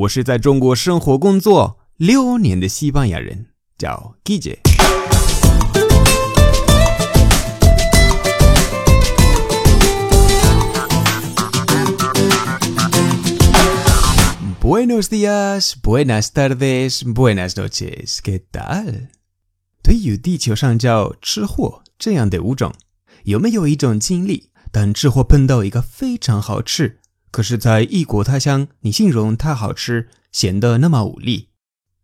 我是在中国生活工作六年的西班牙人，叫 Guille。Buenos días, buenas tardes, buenas noches. ¿Qué tal? 对于地球上叫吃货这样的物种，有没有一种经历？当吃货碰到一个非常好吃，可是在异国他乡，你形容它好吃，显得那么无力。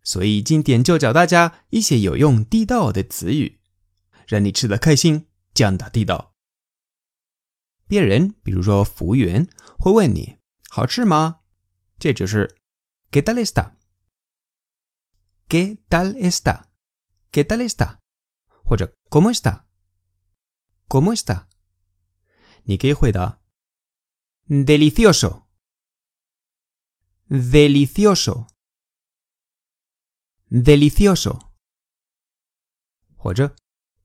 所以今天就教大家一些有用地道的词语，让你吃得开心，讲的地道。别人，比如说服务员，会问你好吃吗？这就是 ¿Qué tal está？¿Qué tal está？¿Qué tal está？或者 ¿Cómo está？¿Cómo está？你可以回答 delicioso，delicioso，delicioso，或者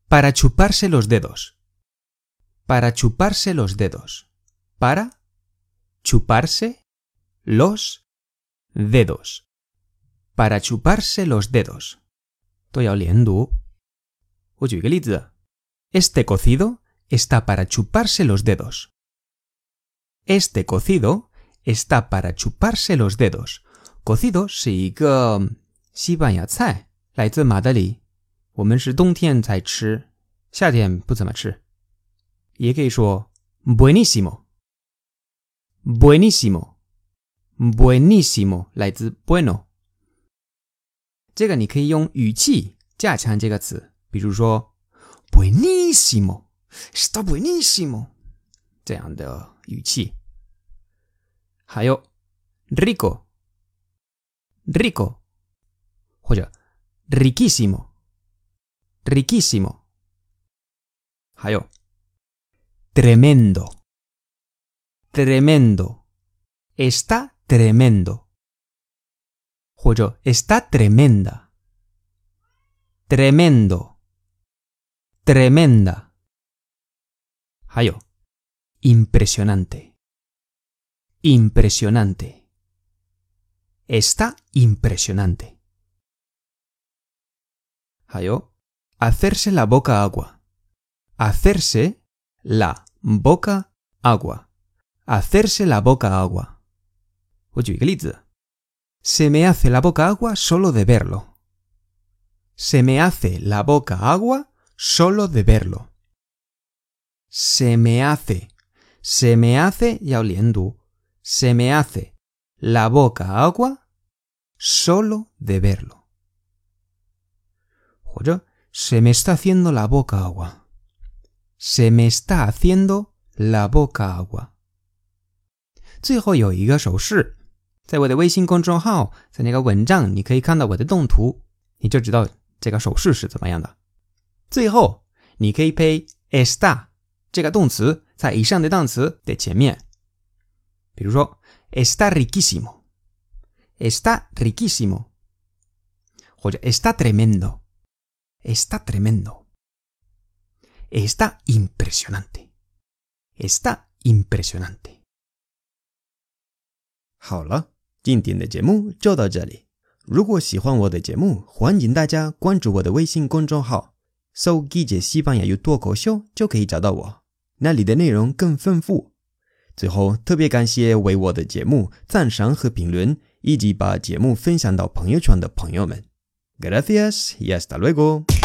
para chuparse los dedos，para chuparse los dedos，para chuparse los dedos. Para chuparse los dedos. Este cocido está para chuparse los dedos. Este cocido está para chuparse los dedos. Cocido 是一个西班牙菜，来自马德里。我们是冬天才吃，夏天不怎么吃。也可以说 buenísimo，buenísimo。buenísimo 来自 bueno，这个你可以用语气加强这个词，比如说 buenísimo，está buenísimo 这样的 语气。还有 rico，rico 或者 riquísimo，riquísimo，还有 tremendo，tremendo，está tremendo. Joyo, está tremenda. Tremendo. Tremenda. Impresionante. Impresionante. Está impresionante. Hayo. Hacerse la boca agua. Hacerse la boca agua. Hacerse la boca agua. Se me hace la boca agua solo de verlo. Se me hace la boca agua solo de verlo. Se me hace. Se me hace ya oliendo. Se me hace la boca agua solo de verlo. se me está haciendo la boca agua. Se me está haciendo la boca agua. 最后有一个手势。在我的微信公众号，在那个文章，你可以看到我的动图，你就知道这个手势是怎么样的。最后，你可以配 está 这个动词 在以上的单词的前面，比如说 está riquísimo，está riquísimo，或者 está tremendo，está tremendo，está impresionante，está impresionante。好了。今天的节目就到这里。如果喜欢我的节目，欢迎大家关注我的微信公众号，搜“记者西班牙语脱口秀”就可以找到我， 那里的内容更丰富。最后，特别感谢为我的节目赞赏和评论，以及把节目分享到朋友圈的朋友们。Gracias y hasta luego。